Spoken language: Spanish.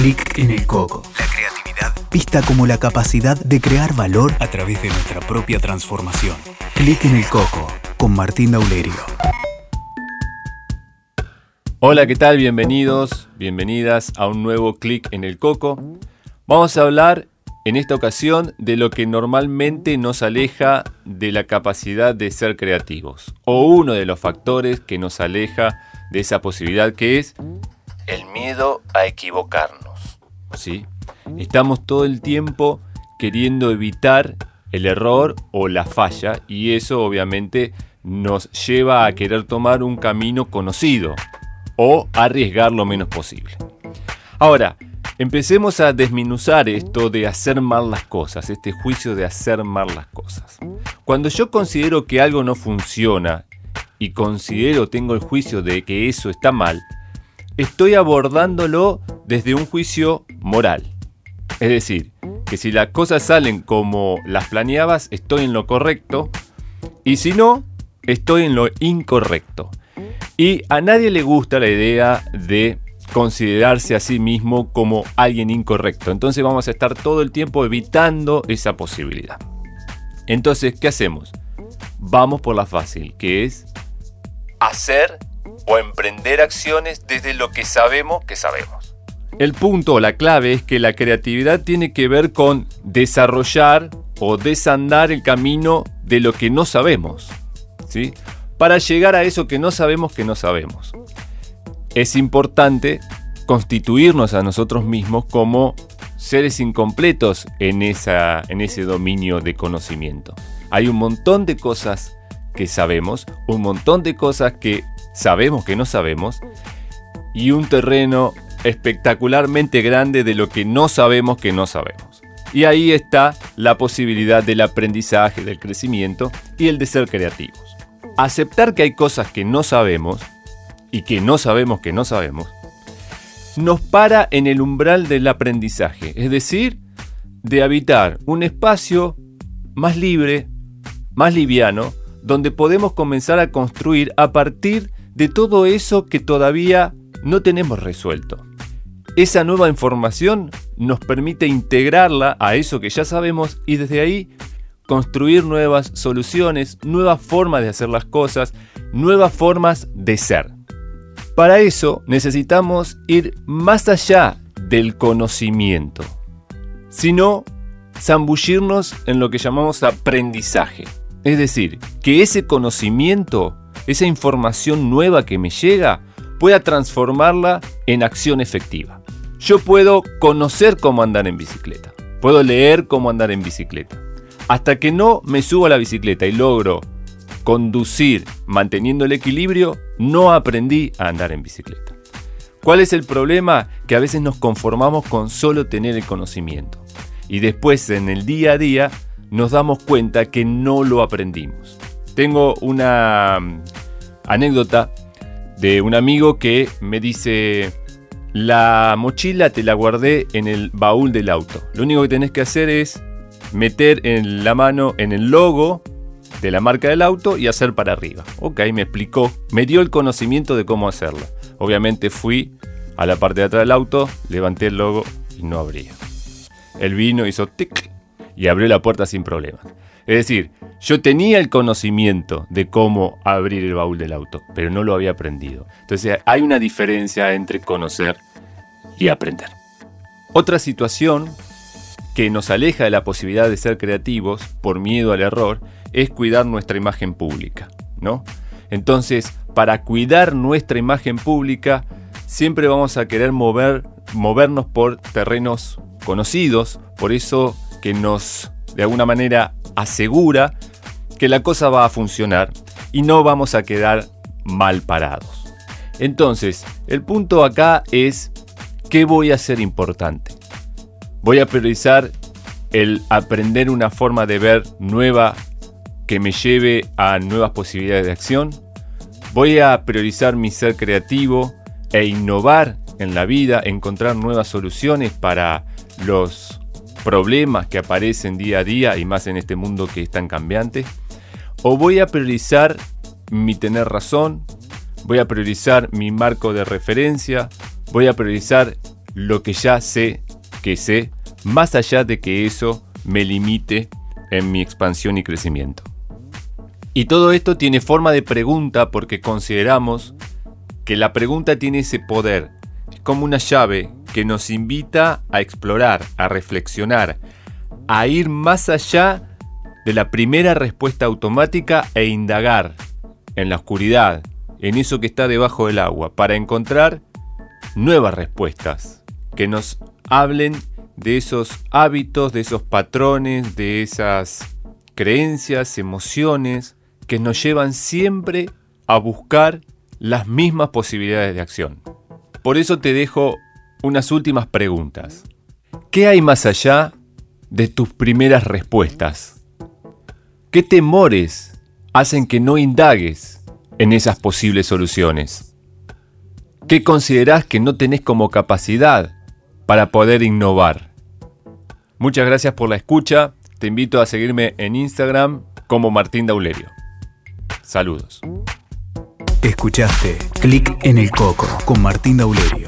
Clic en el coco. La creatividad vista como la capacidad de crear valor a través de nuestra propia transformación. Clic en el coco con Martín Daulerio. Hola, ¿qué tal? Bienvenidos, bienvenidas a un nuevo Clic en el coco. Vamos a hablar en esta ocasión de lo que normalmente nos aleja de la capacidad de ser creativos, o uno de los factores que nos aleja de esa posibilidad que es el miedo a equivocarnos. ¿Sí? Estamos todo el tiempo queriendo evitar el error o la falla y eso obviamente nos lleva a querer tomar un camino conocido o arriesgar lo menos posible. Ahora, empecemos a desminuzar esto de hacer mal las cosas, este juicio de hacer mal las cosas. Cuando yo considero que algo no funciona y considero, tengo el juicio de que eso está mal, estoy abordándolo desde un juicio moral. Es decir, que si las cosas salen como las planeabas, estoy en lo correcto, y si no, estoy en lo incorrecto. Y a nadie le gusta la idea de considerarse a sí mismo como alguien incorrecto. Entonces vamos a estar todo el tiempo evitando esa posibilidad. Entonces, ¿qué hacemos? Vamos por la fácil, que es hacer o emprender acciones desde lo que sabemos que sabemos. El punto o la clave es que la creatividad tiene que ver con desarrollar o desandar el camino de lo que no sabemos, ¿sí? Para llegar a eso que no sabemos que no sabemos. Es importante constituirnos a nosotros mismos como seres incompletos en, esa, en ese dominio de conocimiento. Hay un montón de cosas que sabemos, un montón de cosas que sabemos que no sabemos y un terreno espectacularmente grande de lo que no sabemos que no sabemos. Y ahí está la posibilidad del aprendizaje, del crecimiento y el de ser creativos. Aceptar que hay cosas que no sabemos y que no sabemos que no sabemos nos para en el umbral del aprendizaje, es decir, de habitar un espacio más libre, más liviano, donde podemos comenzar a construir a partir de todo eso que todavía no tenemos resuelto. Esa nueva información nos permite integrarla a eso que ya sabemos y desde ahí construir nuevas soluciones, nuevas formas de hacer las cosas, nuevas formas de ser. Para eso necesitamos ir más allá del conocimiento, sino zambullirnos en lo que llamamos aprendizaje. Es decir, que ese conocimiento, esa información nueva que me llega, pueda transformarla en acción efectiva. Yo puedo conocer cómo andar en bicicleta, puedo leer cómo andar en bicicleta. Hasta que no me subo a la bicicleta y logro conducir manteniendo el equilibrio, no aprendí a andar en bicicleta. ¿Cuál es el problema? Que a veces nos conformamos con solo tener el conocimiento. Y después en el día a día nos damos cuenta que no lo aprendimos. Tengo una mm, anécdota de un amigo que me dice, la mochila te la guardé en el baúl del auto. Lo único que tenés que hacer es meter en la mano en el logo de la marca del auto y hacer para arriba. Ok, me explicó, me dio el conocimiento de cómo hacerlo. Obviamente fui a la parte de atrás del auto, levanté el logo y no abría. El vino hizo tic y abrió la puerta sin problemas. Es decir, yo tenía el conocimiento de cómo abrir el baúl del auto, pero no lo había aprendido. Entonces hay una diferencia entre conocer y aprender. Otra situación que nos aleja de la posibilidad de ser creativos por miedo al error es cuidar nuestra imagen pública, ¿no? Entonces, para cuidar nuestra imagen pública, siempre vamos a querer mover, movernos por terrenos conocidos, por eso que nos de alguna manera asegura que la cosa va a funcionar y no vamos a quedar mal parados. Entonces, el punto acá es ¿qué voy a hacer importante? Voy a priorizar el aprender una forma de ver nueva que me lleve a nuevas posibilidades de acción. Voy a priorizar mi ser creativo e innovar en la vida, encontrar nuevas soluciones para los problemas que aparecen día a día y más en este mundo que es tan cambiante? ¿O voy a priorizar mi tener razón? ¿Voy a priorizar mi marco de referencia? ¿Voy a priorizar lo que ya sé que sé, más allá de que eso me limite en mi expansión y crecimiento. Y todo esto tiene forma de pregunta porque consideramos que la pregunta tiene ese poder. Es como una llave que nos invita a explorar, a reflexionar, a ir más allá de la primera respuesta automática e indagar en la oscuridad, en eso que está debajo del agua, para encontrar nuevas respuestas que nos hablen de esos hábitos, de esos patrones, de esas creencias, emociones que nos llevan siempre a buscar las mismas posibilidades de acción. Por eso te dejo unas últimas preguntas. ¿Qué hay más allá de tus primeras respuestas? ¿Qué temores hacen que no indagues en esas posibles soluciones? ¿Qué considerás que no tenés como capacidad para poder innovar? Muchas gracias por la escucha. Te invito a seguirme en Instagram como Martín Daulerio. Saludos. Escuchaste Clic en el Coco con Martín Daulerio.